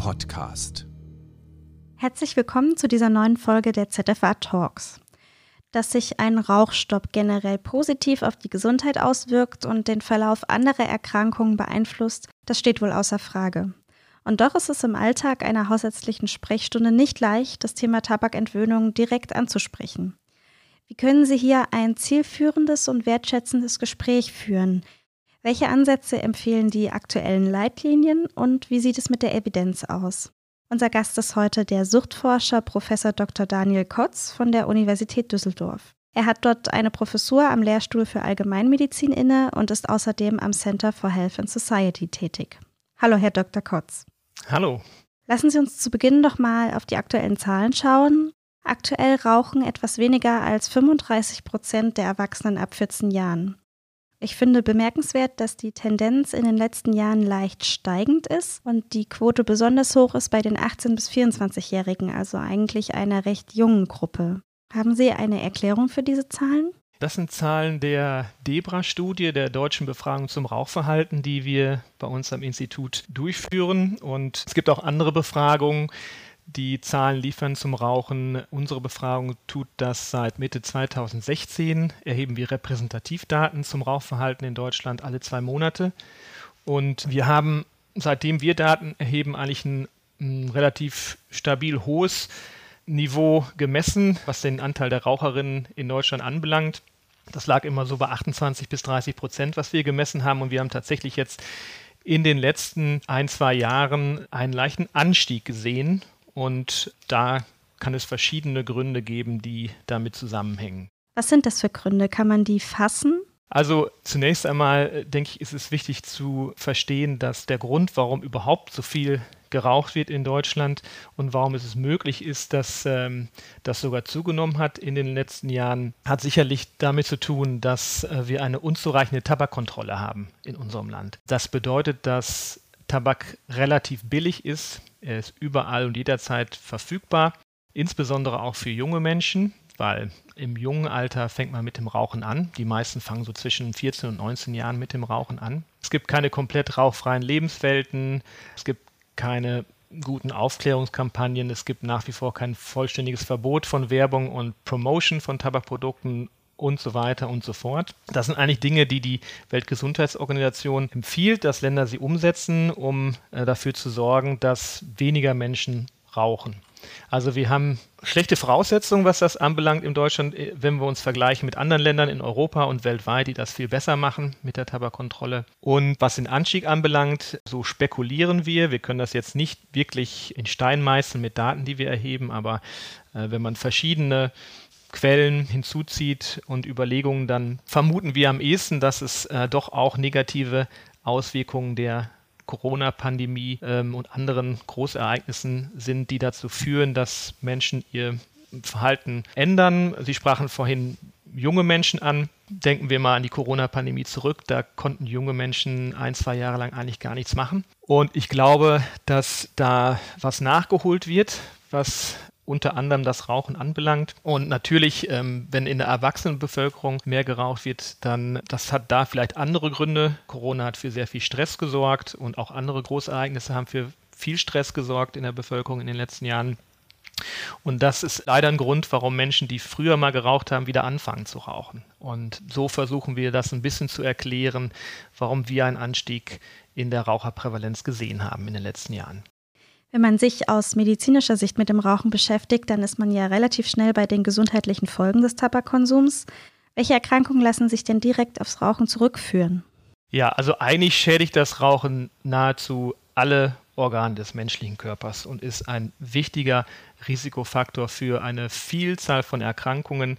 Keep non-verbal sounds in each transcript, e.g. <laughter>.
Podcast. Herzlich willkommen zu dieser neuen Folge der ZFA Talks. Dass sich ein Rauchstopp generell positiv auf die Gesundheit auswirkt und den Verlauf anderer Erkrankungen beeinflusst, das steht wohl außer Frage. Und doch ist es im Alltag einer hausärztlichen Sprechstunde nicht leicht, das Thema Tabakentwöhnung direkt anzusprechen. Wie können Sie hier ein zielführendes und wertschätzendes Gespräch führen? Welche Ansätze empfehlen die aktuellen Leitlinien und wie sieht es mit der Evidenz aus? Unser Gast ist heute der Suchtforscher Prof. Dr. Daniel Kotz von der Universität Düsseldorf. Er hat dort eine Professur am Lehrstuhl für Allgemeinmedizin inne und ist außerdem am Center for Health and Society tätig. Hallo, Herr Dr. Kotz. Hallo. Lassen Sie uns zu Beginn doch mal auf die aktuellen Zahlen schauen. Aktuell rauchen etwas weniger als 35 Prozent der Erwachsenen ab 14 Jahren. Ich finde bemerkenswert, dass die Tendenz in den letzten Jahren leicht steigend ist und die Quote besonders hoch ist bei den 18- bis 24-Jährigen, also eigentlich einer recht jungen Gruppe. Haben Sie eine Erklärung für diese Zahlen? Das sind Zahlen der DEBRA-Studie, der deutschen Befragung zum Rauchverhalten, die wir bei uns am Institut durchführen. Und es gibt auch andere Befragungen, die Zahlen liefern zum Rauchen. Unsere Befragung tut das seit Mitte 2016. Erheben wir Repräsentativdaten zum Rauchverhalten in Deutschland alle zwei Monate. Und wir haben, seitdem wir Daten erheben, eigentlich ein, ein relativ stabil hohes Niveau gemessen, was den Anteil der Raucherinnen in Deutschland anbelangt. Das lag immer so bei 28 bis 30 Prozent, was wir gemessen haben. Und wir haben tatsächlich jetzt in den letzten ein, zwei Jahren einen leichten Anstieg gesehen. Und da kann es verschiedene Gründe geben, die damit zusammenhängen. Was sind das für Gründe? Kann man die fassen? Also zunächst einmal äh, denke ich, ist es wichtig zu verstehen, dass der Grund, warum überhaupt so viel geraucht wird in Deutschland und warum es möglich ist, dass ähm, das sogar zugenommen hat in den letzten Jahren, hat sicherlich damit zu tun, dass äh, wir eine unzureichende Tabakkontrolle haben in unserem Land. Das bedeutet, dass Tabak relativ billig ist. Er ist überall und jederzeit verfügbar, insbesondere auch für junge Menschen, weil im jungen Alter fängt man mit dem Rauchen an. Die meisten fangen so zwischen 14 und 19 Jahren mit dem Rauchen an. Es gibt keine komplett rauchfreien Lebenswelten. Es gibt keine guten Aufklärungskampagnen. Es gibt nach wie vor kein vollständiges Verbot von Werbung und Promotion von Tabakprodukten und so weiter und so fort. Das sind eigentlich Dinge, die die Weltgesundheitsorganisation empfiehlt, dass Länder sie umsetzen, um äh, dafür zu sorgen, dass weniger Menschen rauchen. Also wir haben schlechte Voraussetzungen, was das anbelangt in Deutschland, äh, wenn wir uns vergleichen mit anderen Ländern in Europa und weltweit, die das viel besser machen mit der Tabakkontrolle. Und was den Anstieg anbelangt, so spekulieren wir. Wir können das jetzt nicht wirklich in Stein meißeln mit Daten, die wir erheben, aber äh, wenn man verschiedene Quellen hinzuzieht und Überlegungen, dann vermuten wir am ehesten, dass es äh, doch auch negative Auswirkungen der Corona-Pandemie ähm, und anderen Großereignissen sind, die dazu führen, dass Menschen ihr Verhalten ändern. Sie sprachen vorhin junge Menschen an. Denken wir mal an die Corona-Pandemie zurück. Da konnten junge Menschen ein, zwei Jahre lang eigentlich gar nichts machen. Und ich glaube, dass da was nachgeholt wird, was unter anderem das Rauchen anbelangt. Und natürlich, ähm, wenn in der Erwachsenenbevölkerung mehr geraucht wird, dann das hat da vielleicht andere Gründe. Corona hat für sehr viel Stress gesorgt und auch andere Großereignisse haben für viel Stress gesorgt in der Bevölkerung in den letzten Jahren. Und das ist leider ein Grund, warum Menschen, die früher mal geraucht haben, wieder anfangen zu rauchen. Und so versuchen wir das ein bisschen zu erklären, warum wir einen Anstieg in der Raucherprävalenz gesehen haben in den letzten Jahren. Wenn man sich aus medizinischer Sicht mit dem Rauchen beschäftigt, dann ist man ja relativ schnell bei den gesundheitlichen Folgen des Tabakkonsums. Welche Erkrankungen lassen sich denn direkt aufs Rauchen zurückführen? Ja, also eigentlich schädigt das Rauchen nahezu alle Organe des menschlichen Körpers und ist ein wichtiger Risikofaktor für eine Vielzahl von Erkrankungen,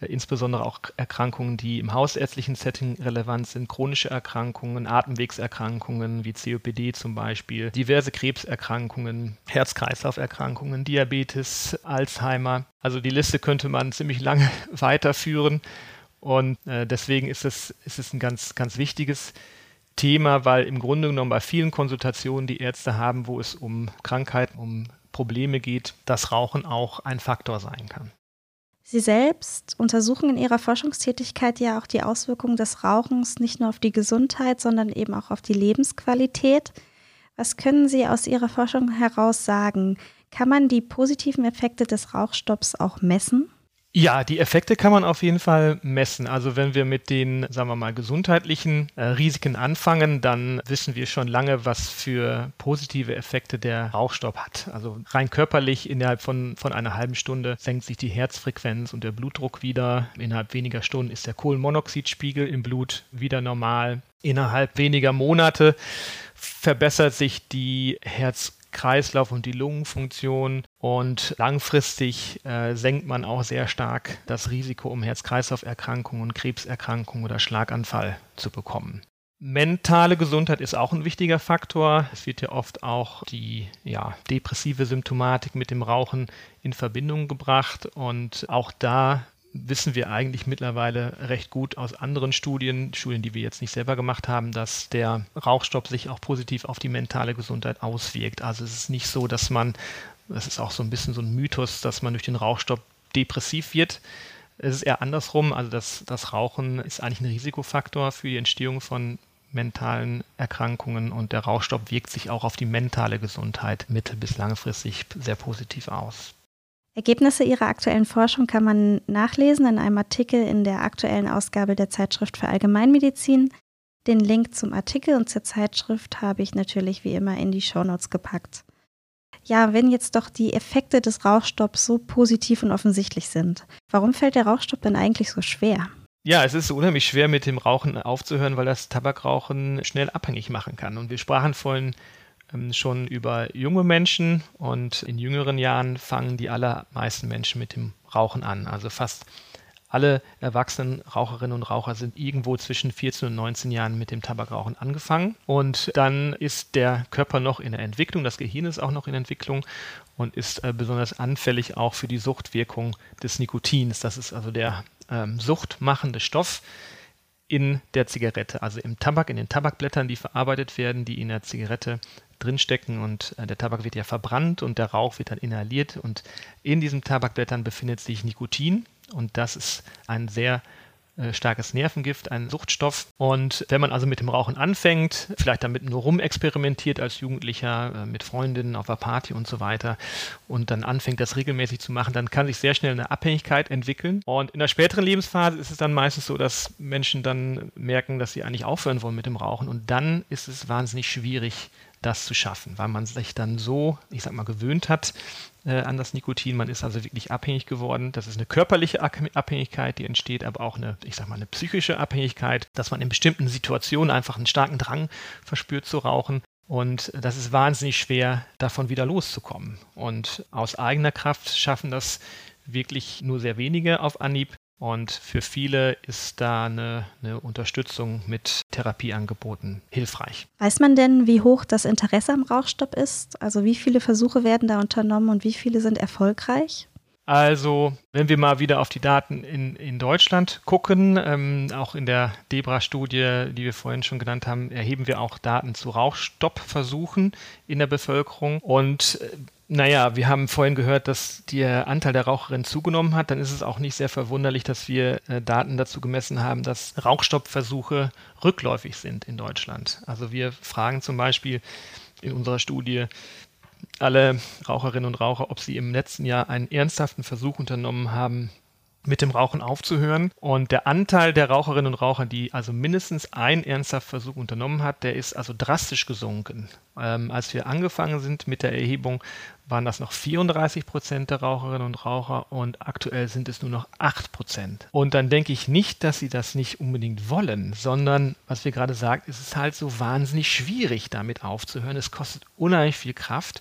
insbesondere auch Erkrankungen, die im hausärztlichen Setting relevant sind, chronische Erkrankungen, Atemwegserkrankungen wie COPD zum Beispiel, diverse Krebserkrankungen, Herz-Kreislauf-Erkrankungen, Diabetes, Alzheimer. Also die Liste könnte man ziemlich lange <laughs> weiterführen und äh, deswegen ist es, ist es ein ganz, ganz wichtiges Thema, weil im Grunde genommen bei vielen Konsultationen, die Ärzte haben, wo es um Krankheiten, um Probleme geht, das Rauchen auch ein Faktor sein kann. Sie selbst untersuchen in Ihrer Forschungstätigkeit ja auch die Auswirkungen des Rauchens nicht nur auf die Gesundheit, sondern eben auch auf die Lebensqualität. Was können Sie aus Ihrer Forschung heraus sagen? Kann man die positiven Effekte des Rauchstopps auch messen? Ja, die Effekte kann man auf jeden Fall messen. Also wenn wir mit den, sagen wir mal, gesundheitlichen äh, Risiken anfangen, dann wissen wir schon lange, was für positive Effekte der Rauchstopp hat. Also rein körperlich innerhalb von, von einer halben Stunde senkt sich die Herzfrequenz und der Blutdruck wieder. Innerhalb weniger Stunden ist der Kohlenmonoxidspiegel im Blut wieder normal. Innerhalb weniger Monate verbessert sich die Herz Kreislauf und die Lungenfunktion und langfristig äh, senkt man auch sehr stark das Risiko, um Herz-Kreislauf-Erkrankungen, Krebserkrankungen oder Schlaganfall zu bekommen. Mentale Gesundheit ist auch ein wichtiger Faktor. Es wird ja oft auch die ja, depressive Symptomatik mit dem Rauchen in Verbindung gebracht und auch da wissen wir eigentlich mittlerweile recht gut aus anderen Studien, Studien, die wir jetzt nicht selber gemacht haben, dass der Rauchstopp sich auch positiv auf die mentale Gesundheit auswirkt. Also es ist nicht so, dass man, das ist auch so ein bisschen so ein Mythos, dass man durch den Rauchstopp depressiv wird. Es ist eher andersrum, also das, das Rauchen ist eigentlich ein Risikofaktor für die Entstehung von mentalen Erkrankungen und der Rauchstopp wirkt sich auch auf die mentale Gesundheit mittel- bis langfristig sehr positiv aus. Ergebnisse ihrer aktuellen Forschung kann man nachlesen in einem Artikel in der aktuellen Ausgabe der Zeitschrift für Allgemeinmedizin. Den Link zum Artikel und zur Zeitschrift habe ich natürlich wie immer in die Shownotes gepackt. Ja, wenn jetzt doch die Effekte des Rauchstopps so positiv und offensichtlich sind, warum fällt der Rauchstopp denn eigentlich so schwer? Ja, es ist unheimlich schwer mit dem Rauchen aufzuhören, weil das Tabakrauchen schnell abhängig machen kann. Und wir sprachen vorhin schon über junge Menschen und in jüngeren Jahren fangen die allermeisten Menschen mit dem Rauchen an. Also fast alle erwachsenen Raucherinnen und Raucher sind irgendwo zwischen 14 und 19 Jahren mit dem Tabakrauchen angefangen. Und dann ist der Körper noch in der Entwicklung, das Gehirn ist auch noch in Entwicklung und ist äh, besonders anfällig auch für die Suchtwirkung des Nikotins. Das ist also der ähm, suchtmachende Stoff, in der Zigarette, also im Tabak, in den Tabakblättern, die verarbeitet werden, die in der Zigarette drinstecken und äh, der Tabak wird ja verbrannt und der Rauch wird dann inhaliert und in diesen Tabakblättern befindet sich Nikotin und das ist ein sehr äh, starkes Nervengift, ein Suchtstoff. Und wenn man also mit dem Rauchen anfängt, vielleicht damit nur rumexperimentiert als Jugendlicher äh, mit Freundinnen auf der Party und so weiter und dann anfängt, das regelmäßig zu machen, dann kann sich sehr schnell eine Abhängigkeit entwickeln. Und in der späteren Lebensphase ist es dann meistens so, dass Menschen dann merken, dass sie eigentlich aufhören wollen mit dem Rauchen. Und dann ist es wahnsinnig schwierig, das zu schaffen, weil man sich dann so, ich sag mal, gewöhnt hat äh, an das Nikotin. Man ist also wirklich abhängig geworden. Das ist eine körperliche Abhängigkeit, die entsteht, aber auch eine, ich sag mal, eine psychische Abhängigkeit, dass man in bestimmten Situationen einfach einen starken Drang verspürt zu rauchen. Und das ist wahnsinnig schwer, davon wieder loszukommen. Und aus eigener Kraft schaffen das wirklich nur sehr wenige auf Anhieb. Und für viele ist da eine, eine, Unterstützung mit Therapieangeboten hilfreich. Weiß man denn, wie hoch das Interesse am Rauchstopp ist? Also wie viele Versuche werden da unternommen und wie viele sind erfolgreich? Also, wenn wir mal wieder auf die Daten in, in Deutschland gucken, ähm, auch in der DEBRA-Studie, die wir vorhin schon genannt haben, erheben wir auch Daten zu Rauchstoppversuchen in der Bevölkerung. Und äh, naja, wir haben vorhin gehört, dass der Anteil der Raucherinnen zugenommen hat. Dann ist es auch nicht sehr verwunderlich, dass wir äh, Daten dazu gemessen haben, dass Rauchstoppversuche rückläufig sind in Deutschland. Also wir fragen zum Beispiel in unserer Studie, alle Raucherinnen und Raucher, ob sie im letzten Jahr einen ernsthaften Versuch unternommen haben, mit dem Rauchen aufzuhören. Und der Anteil der Raucherinnen und Raucher, die also mindestens einen ernsthaften Versuch unternommen hat, der ist also drastisch gesunken. Ähm, als wir angefangen sind mit der Erhebung, waren das noch 34 Prozent der Raucherinnen und Raucher und aktuell sind es nur noch 8 Prozent. Und dann denke ich nicht, dass sie das nicht unbedingt wollen, sondern, was wir gerade sagt, es ist halt so wahnsinnig schwierig, damit aufzuhören. Es kostet unheimlich viel Kraft.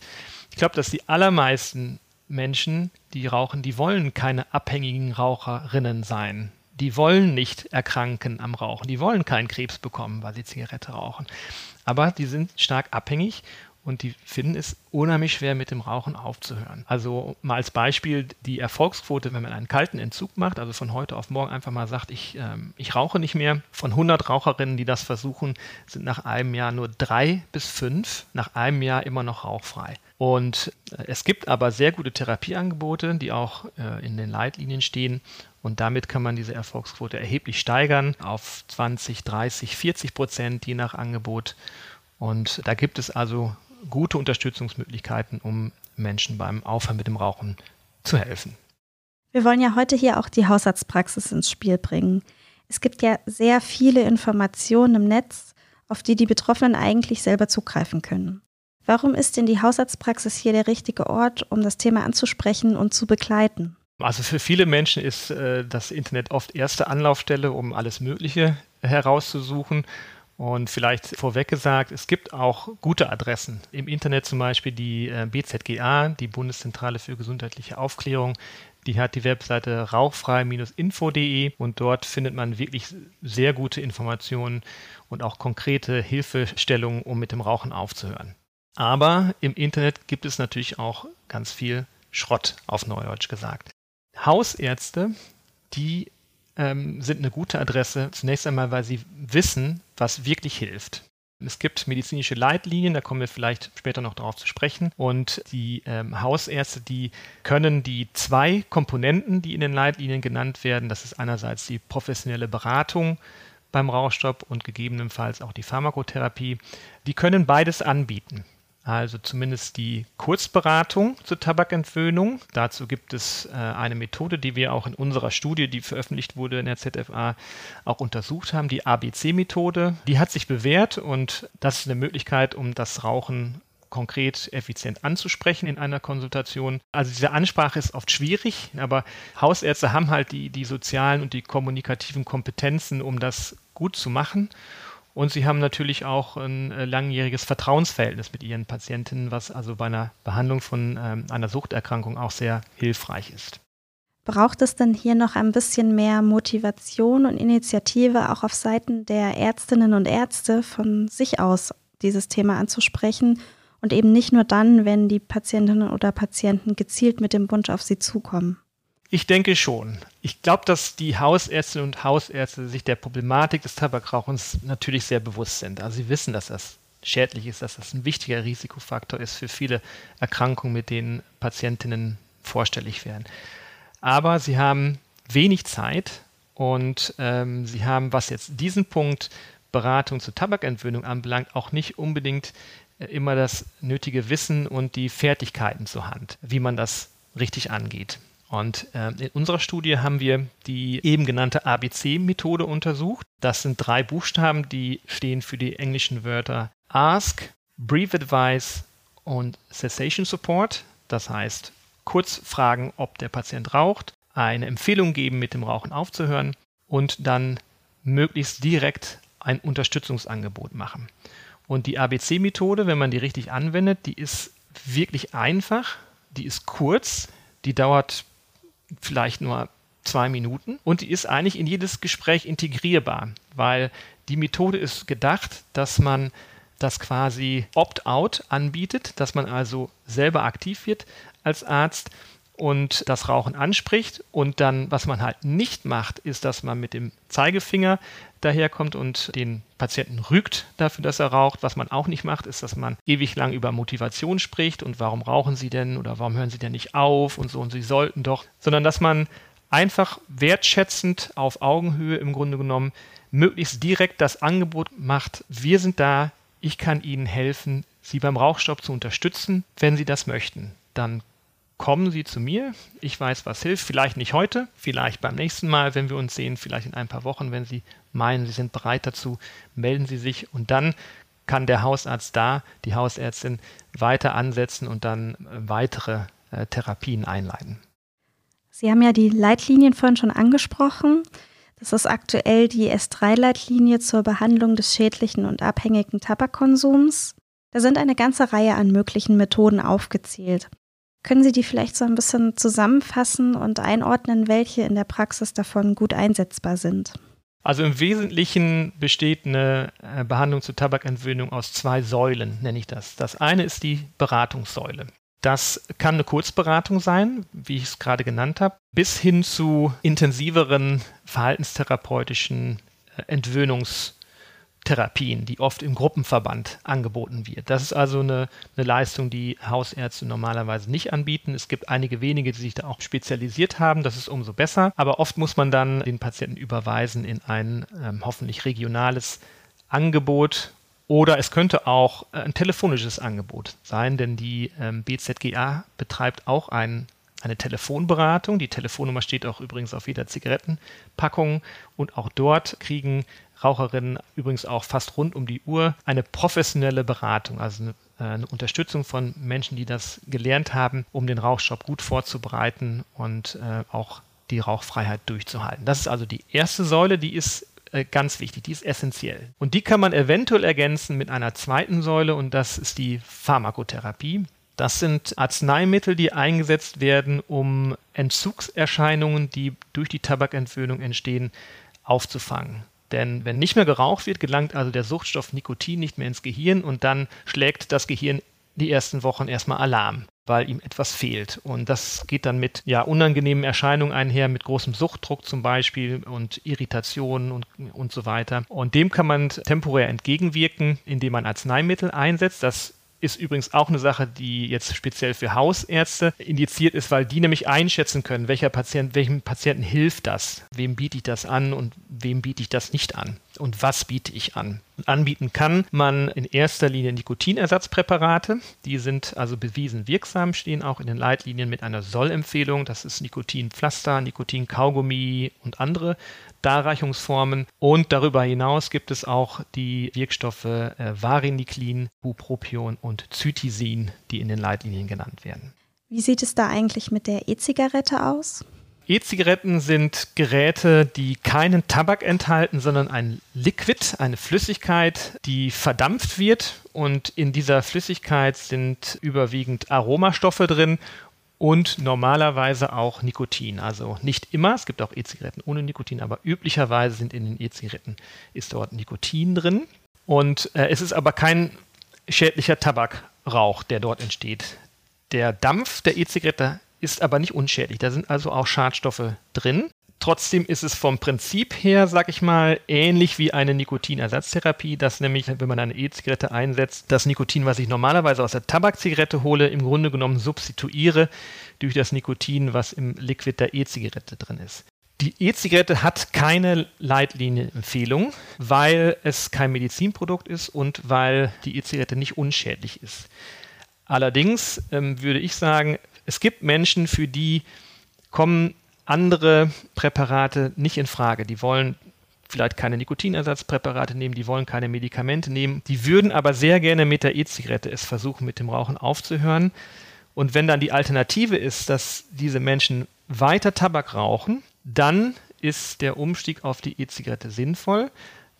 Ich glaube, dass die allermeisten Menschen, die rauchen, die wollen keine abhängigen Raucherinnen sein. Die wollen nicht erkranken am Rauchen. Die wollen keinen Krebs bekommen, weil sie Zigarette rauchen. Aber die sind stark abhängig und die finden es unheimlich schwer, mit dem Rauchen aufzuhören. Also mal als Beispiel die Erfolgsquote, wenn man einen kalten Entzug macht, also von heute auf morgen einfach mal sagt, ich, ähm, ich rauche nicht mehr. Von 100 Raucherinnen, die das versuchen, sind nach einem Jahr nur drei bis fünf nach einem Jahr immer noch rauchfrei. Und äh, es gibt aber sehr gute Therapieangebote, die auch äh, in den Leitlinien stehen. Und damit kann man diese Erfolgsquote erheblich steigern auf 20, 30, 40 Prozent je nach Angebot. Und da gibt es also gute Unterstützungsmöglichkeiten, um Menschen beim Aufhören mit dem Rauchen zu helfen. Wir wollen ja heute hier auch die Hausarztpraxis ins Spiel bringen. Es gibt ja sehr viele Informationen im Netz, auf die die Betroffenen eigentlich selber zugreifen können. Warum ist denn die Hausarztpraxis hier der richtige Ort, um das Thema anzusprechen und zu begleiten? Also für viele Menschen ist äh, das Internet oft erste Anlaufstelle, um alles Mögliche herauszusuchen. Und vielleicht vorweg gesagt, es gibt auch gute Adressen im Internet, zum Beispiel die äh, BZGA, die Bundeszentrale für gesundheitliche Aufklärung. Die hat die Webseite rauchfrei-info.de und dort findet man wirklich sehr gute Informationen und auch konkrete Hilfestellungen, um mit dem Rauchen aufzuhören. Aber im Internet gibt es natürlich auch ganz viel Schrott, auf Neudeutsch gesagt. Hausärzte, die ähm, sind eine gute Adresse. Zunächst einmal, weil sie wissen, was wirklich hilft. Es gibt medizinische Leitlinien, da kommen wir vielleicht später noch darauf zu sprechen. Und die ähm, Hausärzte, die können die zwei Komponenten, die in den Leitlinien genannt werden, das ist einerseits die professionelle Beratung beim Rauchstopp und gegebenenfalls auch die Pharmakotherapie, die können beides anbieten also zumindest die Kurzberatung zur Tabakentwöhnung. Dazu gibt es äh, eine Methode, die wir auch in unserer Studie, die veröffentlicht wurde in der ZFA, auch untersucht haben, die ABC-Methode. Die hat sich bewährt und das ist eine Möglichkeit, um das Rauchen konkret effizient anzusprechen in einer Konsultation. Also diese Ansprache ist oft schwierig, aber Hausärzte haben halt die, die sozialen und die kommunikativen Kompetenzen, um das gut zu machen. Und sie haben natürlich auch ein äh, langjähriges Vertrauensverhältnis mit ihren Patientinnen, was also bei einer Behandlung von ähm, einer Suchterkrankung auch sehr hilfreich ist. Braucht es denn hier noch ein bisschen mehr Motivation und Initiative auch auf Seiten der Ärztinnen und Ärzte von sich aus dieses Thema anzusprechen und eben nicht nur dann, wenn die Patientinnen oder Patienten gezielt mit dem Wunsch auf sie zukommen? Ich denke schon. Ich glaube, dass die Hausärztinnen und Hausärzte sich der Problematik des Tabakrauchens natürlich sehr bewusst sind. Also sie wissen, dass das schädlich ist, dass das ein wichtiger Risikofaktor ist für viele Erkrankungen, mit denen Patientinnen vorstellig werden. Aber sie haben wenig Zeit und ähm, sie haben, was jetzt diesen Punkt Beratung zur Tabakentwöhnung anbelangt, auch nicht unbedingt äh, immer das nötige Wissen und die Fertigkeiten zur Hand, wie man das richtig angeht. Und äh, in unserer Studie haben wir die eben genannte ABC-Methode untersucht. Das sind drei Buchstaben, die stehen für die englischen Wörter Ask, Brief Advice und Cessation Support. Das heißt, kurz fragen, ob der Patient raucht, eine Empfehlung geben, mit dem Rauchen aufzuhören und dann möglichst direkt ein Unterstützungsangebot machen. Und die ABC-Methode, wenn man die richtig anwendet, die ist wirklich einfach, die ist kurz, die dauert vielleicht nur zwei Minuten. Und die ist eigentlich in jedes Gespräch integrierbar, weil die Methode ist gedacht, dass man das quasi Opt-out anbietet, dass man also selber aktiv wird als Arzt und das Rauchen anspricht und dann, was man halt nicht macht, ist, dass man mit dem Zeigefinger daherkommt und den Patienten rügt dafür, dass er raucht. Was man auch nicht macht, ist, dass man ewig lang über Motivation spricht und warum rauchen Sie denn oder warum hören Sie denn nicht auf und so und Sie sollten doch, sondern dass man einfach wertschätzend auf Augenhöhe im Grunde genommen möglichst direkt das Angebot macht, wir sind da, ich kann Ihnen helfen, Sie beim Rauchstopp zu unterstützen, wenn Sie das möchten. Dann kommen Sie zu mir. Ich weiß, was hilft. Vielleicht nicht heute, vielleicht beim nächsten Mal, wenn wir uns sehen, vielleicht in ein paar Wochen, wenn Sie meinen, Sie sind bereit dazu, melden Sie sich und dann kann der Hausarzt da, die Hausärztin weiter ansetzen und dann äh, weitere äh, Therapien einleiten. Sie haben ja die Leitlinien vorhin schon angesprochen. Das ist aktuell die S3-Leitlinie zur Behandlung des schädlichen und abhängigen Tabakkonsums. Da sind eine ganze Reihe an möglichen Methoden aufgezählt. Können Sie die vielleicht so ein bisschen zusammenfassen und einordnen, welche in der Praxis davon gut einsetzbar sind? Also im Wesentlichen besteht eine äh, Behandlung zur Tabakentwöhnung aus zwei Säulen, nenne ich das. Das eine ist die Beratungssäule. Das kann eine Kurzberatung sein, wie ich es gerade genannt habe, bis hin zu intensiveren verhaltenstherapeutischen äh, Entwöhnungs- Therapien, die oft im Gruppenverband angeboten wird. Das ist also eine, eine, Leistung, die Hausärzte normalerweise nicht anbieten. Es gibt einige wenige, die sich da auch spezialisiert haben. Das ist umso besser. Aber oft muss man dann den Patienten überweisen in ein ähm, hoffentlich regionales Angebot Oder es könnte auch ein telefonisches Angebot sein, denn die ähm, BZGA betreibt auch ein, eine Telefonberatung. Die Telefonnummer steht auch übrigens auf jeder Zigarettenpackung und auch dort kriegen Raucherinnen übrigens auch fast rund um die Uhr eine professionelle Beratung, also eine, äh, eine Unterstützung von Menschen, die das gelernt haben, um den Rauchstopp gut vorzubereiten und äh, auch die Rauchfreiheit durchzuhalten. Das ist also die erste Säule, die ist äh, ganz wichtig, die ist essentiell. Und die kann man eventuell ergänzen mit einer zweiten Säule und das ist die Pharmakotherapie. Das sind Arzneimittel, die eingesetzt werden, um Entzugserscheinungen, die durch die Tabakentwöhnung entstehen, aufzufangen. Denn wenn nicht mehr geraucht wird, gelangt also der Suchtstoff Nikotin nicht mehr ins Gehirn und dann schlägt das Gehirn die ersten Wochen erstmal Alarm weil ihm etwas fehlt. Und das geht dann mit ja, unangenehmen Erscheinungen einher, mit großem Suchtdruck zum Beispiel und Irritationen und, und so weiter. Und dem kann man temporär entgegenwirken, indem man Arzneimittel einsetzt. Das ist übrigens auch eine Sache, die jetzt speziell für Hausärzte indiziert ist, weil die nämlich einschätzen können, welcher Patient, welchem Patienten hilft das, wem biete ich das an und wem biete ich das nicht an und was biete ich an. Anbieten kann man in erster Linie Nikotinersatzpräparate. Die sind also bewiesen wirksam, stehen auch in den Leitlinien mit einer Sollempfehlung. Das ist Nikotinpflaster, Nikotinkaugummi und andere Darreichungsformen. Und darüber hinaus gibt es auch die Wirkstoffe äh, Variniklin, Bupropion und Zytisin, die in den Leitlinien genannt werden. Wie sieht es da eigentlich mit der E-Zigarette aus? E-Zigaretten sind Geräte, die keinen Tabak enthalten, sondern ein Liquid, eine Flüssigkeit, die verdampft wird. Und in dieser Flüssigkeit sind überwiegend Aromastoffe drin und normalerweise auch Nikotin. Also nicht immer, es gibt auch E-Zigaretten ohne Nikotin, aber üblicherweise sind in den E-Zigaretten ist dort Nikotin drin. Und äh, es ist aber kein schädlicher Tabakrauch, der dort entsteht. Der Dampf der E-Zigarette ist aber nicht unschädlich. Da sind also auch Schadstoffe drin. Trotzdem ist es vom Prinzip her, sag ich mal, ähnlich wie eine Nikotinersatztherapie, dass nämlich, wenn man eine E-Zigarette einsetzt, das Nikotin, was ich normalerweise aus der Tabakzigarette hole, im Grunde genommen substituiere durch das Nikotin, was im Liquid der E-Zigarette drin ist. Die E-Zigarette hat keine Leitlinienempfehlung, weil es kein Medizinprodukt ist und weil die E-Zigarette nicht unschädlich ist. Allerdings ähm, würde ich sagen, es gibt Menschen, für die kommen andere Präparate nicht in Frage. Die wollen vielleicht keine Nikotinersatzpräparate nehmen, die wollen keine Medikamente nehmen, die würden aber sehr gerne mit der E-Zigarette es versuchen, mit dem Rauchen aufzuhören. Und wenn dann die Alternative ist, dass diese Menschen weiter Tabak rauchen, dann ist der Umstieg auf die E-Zigarette sinnvoll.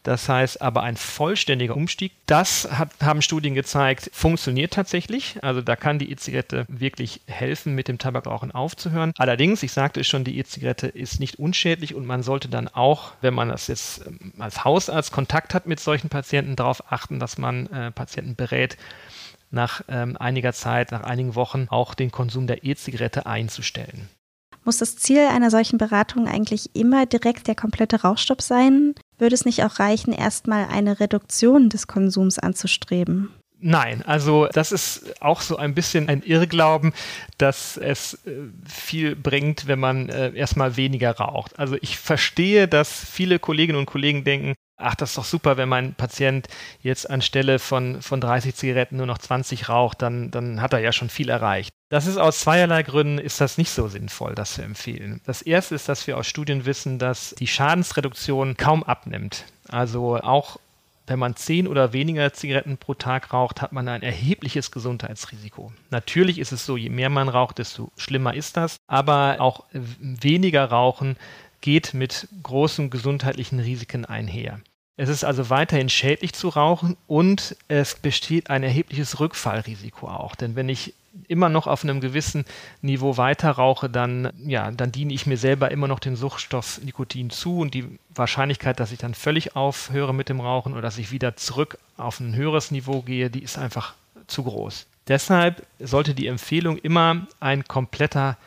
Das heißt aber ein vollständiger Umstieg, das hat, haben Studien gezeigt, funktioniert tatsächlich. Also da kann die E-Zigarette wirklich helfen, mit dem Tabakrauchen aufzuhören. Allerdings, ich sagte es schon, die E-Zigarette ist nicht unschädlich und man sollte dann auch, wenn man das jetzt ähm, als Hausarzt Kontakt hat mit solchen Patienten, darauf achten, dass man äh, Patienten berät, nach ähm, einiger Zeit, nach einigen Wochen auch den Konsum der E-Zigarette einzustellen. Muss das Ziel einer solchen Beratung eigentlich immer direkt der komplette Rauchstopp sein? Würde es nicht auch reichen, erstmal eine Reduktion des Konsums anzustreben? Nein, also das ist auch so ein bisschen ein Irrglauben, dass es äh, viel bringt, wenn man äh, erstmal weniger raucht. Also ich verstehe, dass viele Kolleginnen und Kollegen denken, ach, das ist doch super, wenn mein Patient jetzt anstelle von, von 30 Zigaretten nur noch 20 raucht, dann, dann hat er ja schon viel erreicht. Das ist aus zweierlei Gründen ist das nicht so sinnvoll, das zu empfehlen. Das erste ist, dass wir aus Studien wissen, dass die Schadensreduktion kaum abnimmt. Also auch wenn man zehn oder weniger Zigaretten pro Tag raucht, hat man ein erhebliches Gesundheitsrisiko. Natürlich ist es so, je mehr man raucht, desto schlimmer ist das. Aber auch weniger Rauchen geht mit großen gesundheitlichen Risiken einher. Es ist also weiterhin schädlich zu rauchen und es besteht ein erhebliches Rückfallrisiko auch. Denn wenn ich immer noch auf einem gewissen Niveau weiter rauche, dann, ja, dann diene ich mir selber immer noch den Suchtstoff Nikotin zu und die Wahrscheinlichkeit, dass ich dann völlig aufhöre mit dem Rauchen oder dass ich wieder zurück auf ein höheres Niveau gehe, die ist einfach zu groß. Deshalb sollte die Empfehlung immer ein kompletter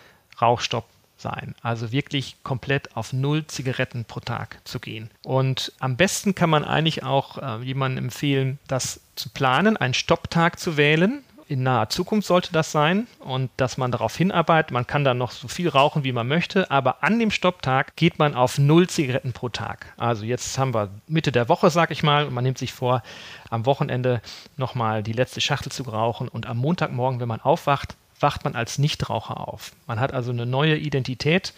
Rauchstopp sein. Also wirklich komplett auf null Zigaretten pro Tag zu gehen. Und am besten kann man eigentlich auch äh, jemandem empfehlen, das zu planen, einen Stopptag zu wählen in naher Zukunft sollte das sein und dass man darauf hinarbeitet. Man kann dann noch so viel rauchen, wie man möchte, aber an dem Stopptag geht man auf null Zigaretten pro Tag. Also jetzt haben wir Mitte der Woche, sag ich mal, und man nimmt sich vor, am Wochenende nochmal die letzte Schachtel zu rauchen und am Montagmorgen, wenn man aufwacht, wacht man als Nichtraucher auf. Man hat also eine neue Identität.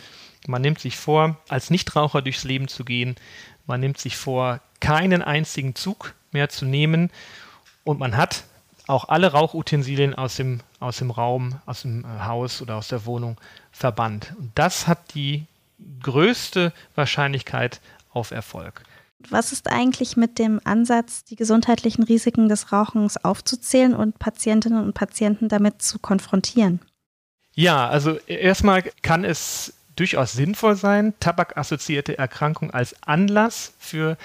Man nimmt sich vor, als Nichtraucher durchs Leben zu gehen. Man nimmt sich vor, keinen einzigen Zug mehr zu nehmen. Und man hat auch alle Rauchutensilien aus dem, aus dem Raum, aus dem äh, Haus oder aus der Wohnung verbannt. Und das hat die größte Wahrscheinlichkeit auf Erfolg. Was ist eigentlich mit dem Ansatz, die gesundheitlichen Risiken des Rauchens aufzuzählen und Patientinnen und Patienten damit zu konfrontieren? Ja, also erstmal kann es durchaus sinnvoll sein, tabakassoziierte Erkrankungen als Anlass für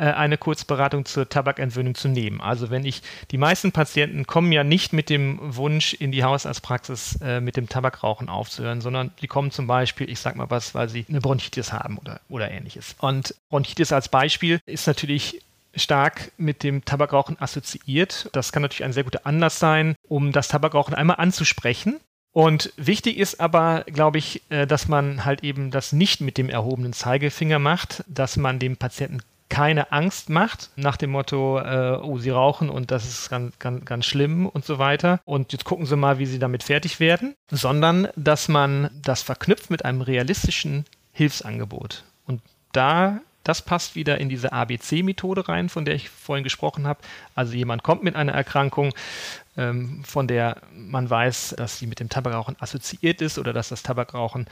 äh, eine Kurzberatung zur Tabakentwöhnung zu nehmen. Also wenn ich, die meisten Patienten kommen ja nicht mit dem Wunsch in die Hausarztpraxis äh, mit dem Tabakrauchen aufzuhören, sondern die kommen zum Beispiel, ich sag mal was, weil sie eine Bronchitis haben oder, oder ähnliches. Und Bronchitis als Beispiel ist natürlich stark mit dem Tabakrauchen assoziiert. Das kann natürlich ein sehr guter Anlass sein, um das Tabakrauchen einmal anzusprechen. Und wichtig ist aber, glaube ich, äh, dass man halt eben das nicht mit dem erhobenen Zeigefinger macht, dass man dem Patienten keine Angst macht, nach dem Motto, äh, oh, sie rauchen und das ist ganz, ganz, ganz schlimm und so weiter. Und jetzt gucken sie mal, wie sie damit fertig werden, sondern dass man das verknüpft mit einem realistischen Hilfsangebot. Und da das passt wieder in diese ABC-Methode rein, von der ich vorhin gesprochen habe. Also jemand kommt mit einer Erkrankung, ähm, von der man weiß, dass sie mit dem Tabakrauchen assoziiert ist oder dass das Tabakrauchen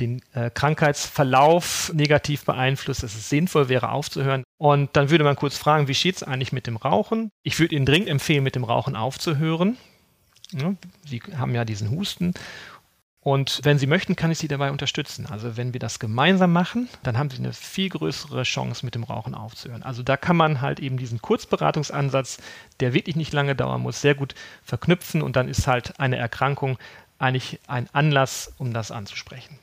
den äh, Krankheitsverlauf negativ beeinflusst, dass es sinnvoll wäre aufzuhören. Und dann würde man kurz fragen, wie steht es eigentlich mit dem Rauchen? Ich würde Ihnen dringend empfehlen, mit dem Rauchen aufzuhören. Ja, Sie haben ja diesen Husten. Und wenn Sie möchten, kann ich Sie dabei unterstützen. Also wenn wir das gemeinsam machen, dann haben Sie eine viel größere Chance, mit dem Rauchen aufzuhören. Also da kann man halt eben diesen Kurzberatungsansatz, der wirklich nicht lange dauern muss, sehr gut verknüpfen und dann ist halt eine Erkrankung eigentlich ein Anlass, um das anzusprechen.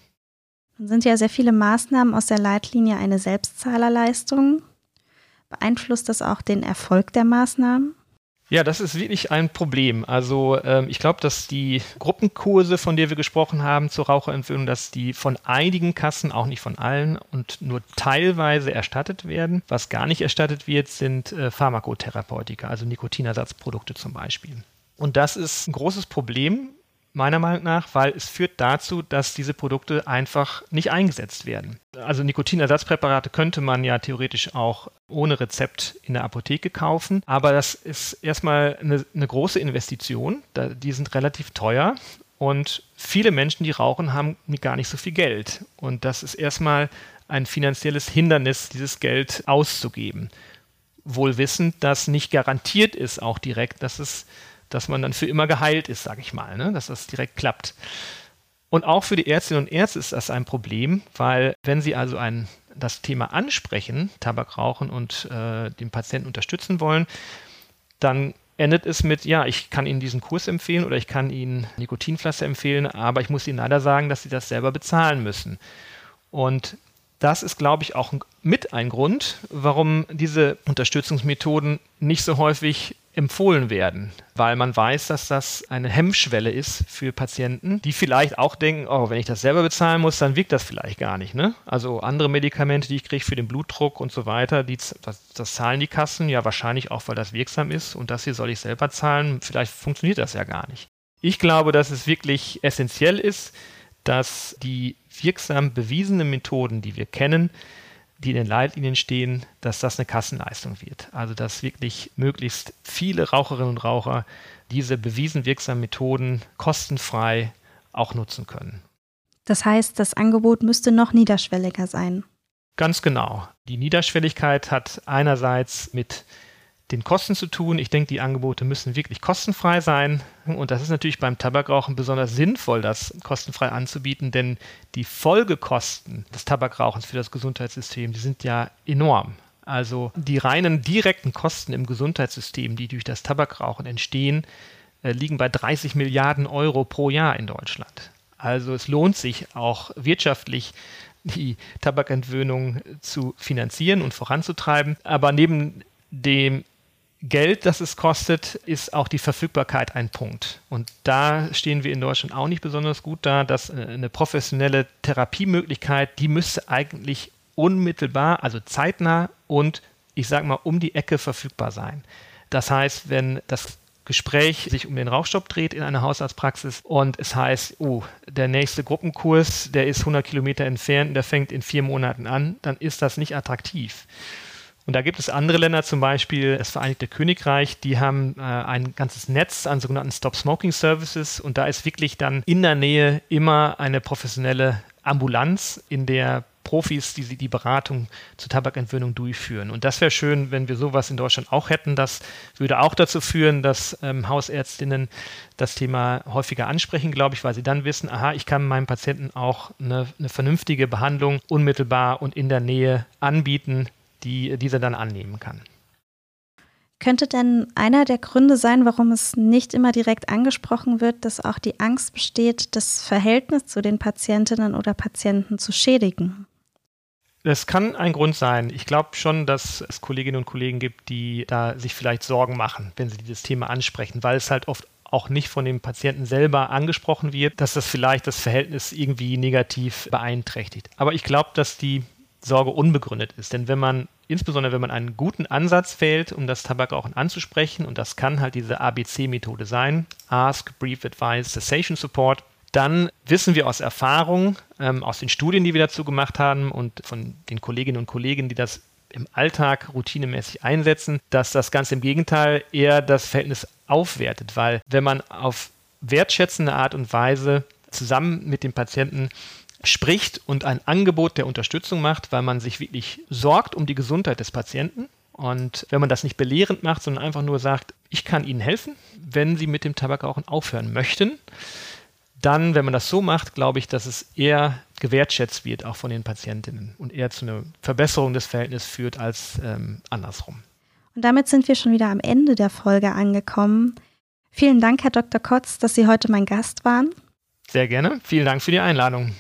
Nun sind ja sehr viele Maßnahmen aus der Leitlinie eine Selbstzahlerleistung. Beeinflusst das auch den Erfolg der Maßnahmen? Ja, das ist wirklich ein Problem. Also ähm, ich glaube, dass die Gruppenkurse, von der wir gesprochen haben zur Raucherentwöhnung, dass die von einigen Kassen, auch nicht von allen und nur teilweise erstattet werden. Was gar nicht erstattet wird, sind äh, Pharmakotherapeutika, also Nikotinersatzprodukte zum Beispiel. Und das ist ein großes Problem, meiner Meinung nach, weil es führt dazu, dass diese Produkte einfach nicht eingesetzt werden. Also Nikotinersatzpräparate könnte man ja theoretisch auch ohne Rezept in der Apotheke kaufen, aber das ist erstmal eine, eine große Investition. die sind relativ teuer und viele Menschen, die rauchen, haben gar nicht so viel Geld. Und das ist erstmal ein finanzielles Hindernis, dieses Geld auszugeben. Wohl wissend, dass nicht garantiert ist auch direkt, dass es dass man dann für immer geheilt ist, sage ich mal, ne? dass das direkt klappt. Und auch für die Ärztinnen und Ärzte ist das ein Problem, weil wenn sie also ein, das Thema ansprechen, Tabakrauchen und äh, den Patienten unterstützen wollen, dann endet es mit, ja, ich kann Ihnen diesen Kurs empfehlen oder ich kann Ihnen Nikotinpflaster empfehlen, aber ich muss Ihnen leider sagen, dass Sie das selber bezahlen müssen. Und das ist, glaube ich, auch mit ein Grund, warum diese Unterstützungsmethoden nicht so häufig empfohlen werden, weil man weiß, dass das eine Hemmschwelle ist für Patienten, die vielleicht auch denken, oh, wenn ich das selber bezahlen muss, dann wirkt das vielleicht gar nicht. Ne? Also andere Medikamente, die ich kriege für den Blutdruck und so weiter, die, das, das zahlen die Kassen ja wahrscheinlich auch, weil das wirksam ist und das hier soll ich selber zahlen. Vielleicht funktioniert das ja gar nicht. Ich glaube, dass es wirklich essentiell ist, dass die wirksam bewiesenen Methoden, die wir kennen, die in den Leitlinien stehen, dass das eine Kassenleistung wird. Also dass wirklich möglichst viele Raucherinnen und Raucher diese bewiesen wirksamen Methoden kostenfrei auch nutzen können. Das heißt, das Angebot müsste noch niederschwelliger sein. Ganz genau. Die Niederschwelligkeit hat einerseits mit den Kosten zu tun. Ich denke, die Angebote müssen wirklich kostenfrei sein. Und das ist natürlich beim Tabakrauchen besonders sinnvoll, das kostenfrei anzubieten, denn die Folgekosten des Tabakrauchens für das Gesundheitssystem, die sind ja enorm. Also die reinen direkten Kosten im Gesundheitssystem, die durch das Tabakrauchen entstehen, äh, liegen bei 30 Milliarden Euro pro Jahr in Deutschland. Also es lohnt sich auch wirtschaftlich, die Tabakentwöhnung zu finanzieren und voranzutreiben. Aber neben dem Geld, das es kostet, ist auch die Verfügbarkeit ein Punkt. Und da stehen wir in Deutschland auch nicht besonders gut da, dass äh, eine professionelle Therapiemöglichkeit, die müsste eigentlich unmittelbar, also zeitnah und ich sage mal um die Ecke verfügbar sein. Das heißt, wenn das Gespräch sich um den Rauchstopp dreht in einer Hausarztpraxis und es heißt, oh, der nächste Gruppenkurs, der ist 100 Kilometer entfernt, der fängt in vier Monaten an, dann ist das nicht attraktiv. Und da gibt es andere Länder, zum Beispiel das Vereinigte Königreich, die haben äh, ein ganzes Netz an sogenannten Stop-Smoking-Services und da ist wirklich dann in der Nähe immer eine professionelle Ambulanz, in der Profis, die die Beratung zur Tabakentwöhnung durchführen. Und das wäre schön, wenn wir sowas in Deutschland auch hätten. Das würde auch dazu führen, dass ähm, Hausärztinnen das Thema häufiger ansprechen, glaube ich, weil sie dann wissen, aha, ich kann meinem Patienten auch eine, eine vernünftige Behandlung unmittelbar und in der Nähe anbieten, die dieser dann annehmen kann. Könnte denn einer der Gründe sein, warum es nicht immer direkt angesprochen wird, dass auch die Angst besteht, das Verhältnis zu den Patientinnen oder Patienten zu schädigen? Das kann ein Grund sein. Ich glaube schon, dass es Kolleginnen und Kollegen gibt, die da sich vielleicht Sorgen machen, wenn sie dieses Thema ansprechen, weil es halt oft auch nicht von dem Patienten selber angesprochen wird, dass das vielleicht das Verhältnis irgendwie negativ beeinträchtigt. Aber ich glaube, dass die Sorge unbegründet ist. Denn wenn man, insbesondere wenn man einen guten Ansatz wählt, um das Tabakrauchen anzusprechen, und das kann halt diese ABC-Methode sein, Ask, Brief, Advice, Cessation Support, dann wissen wir aus Erfahrung, ähm, aus den Studien, die wir dazu gemacht haben und von den Kolleginnen und Kollegen, die das im Alltag routinemäßig einsetzen, dass das ganz im Gegenteil eher das Verhältnis aufwertet, weil wenn man auf wertschätzende Art und Weise zusammen mit dem Patienten spricht und ein Angebot der Unterstützung macht, weil man sich wirklich sorgt um die Gesundheit des Patienten. Und wenn man das nicht belehrend macht, sondern einfach nur sagt, ich kann Ihnen helfen, wenn Sie mit dem Tabakrauchen aufhören möchten, dann, wenn man das so macht, glaube ich, dass es eher gewertschätzt wird, auch von den Patientinnen und eher zu einer Verbesserung des Verhältnisses führt als ähm, andersrum. Und damit sind wir schon wieder am Ende der Folge angekommen. Vielen Dank, Herr Dr. Kotz, dass Sie heute mein Gast waren. Sehr gerne. Vielen Dank für die Einladung.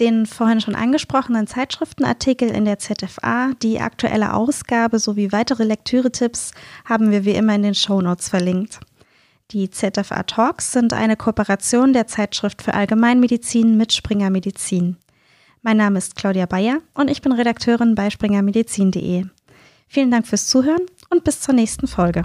Den vorhin schon angesprochenen Zeitschriftenartikel in der ZFA, die aktuelle Ausgabe sowie weitere Lektüretipps haben wir wie immer in den Shownotes verlinkt. Die ZFA Talks sind eine Kooperation der Zeitschrift für Allgemeinmedizin mit Springer Medizin. Mein Name ist Claudia Bayer und ich bin Redakteurin bei springermedizin.de. Vielen Dank fürs Zuhören und bis zur nächsten Folge.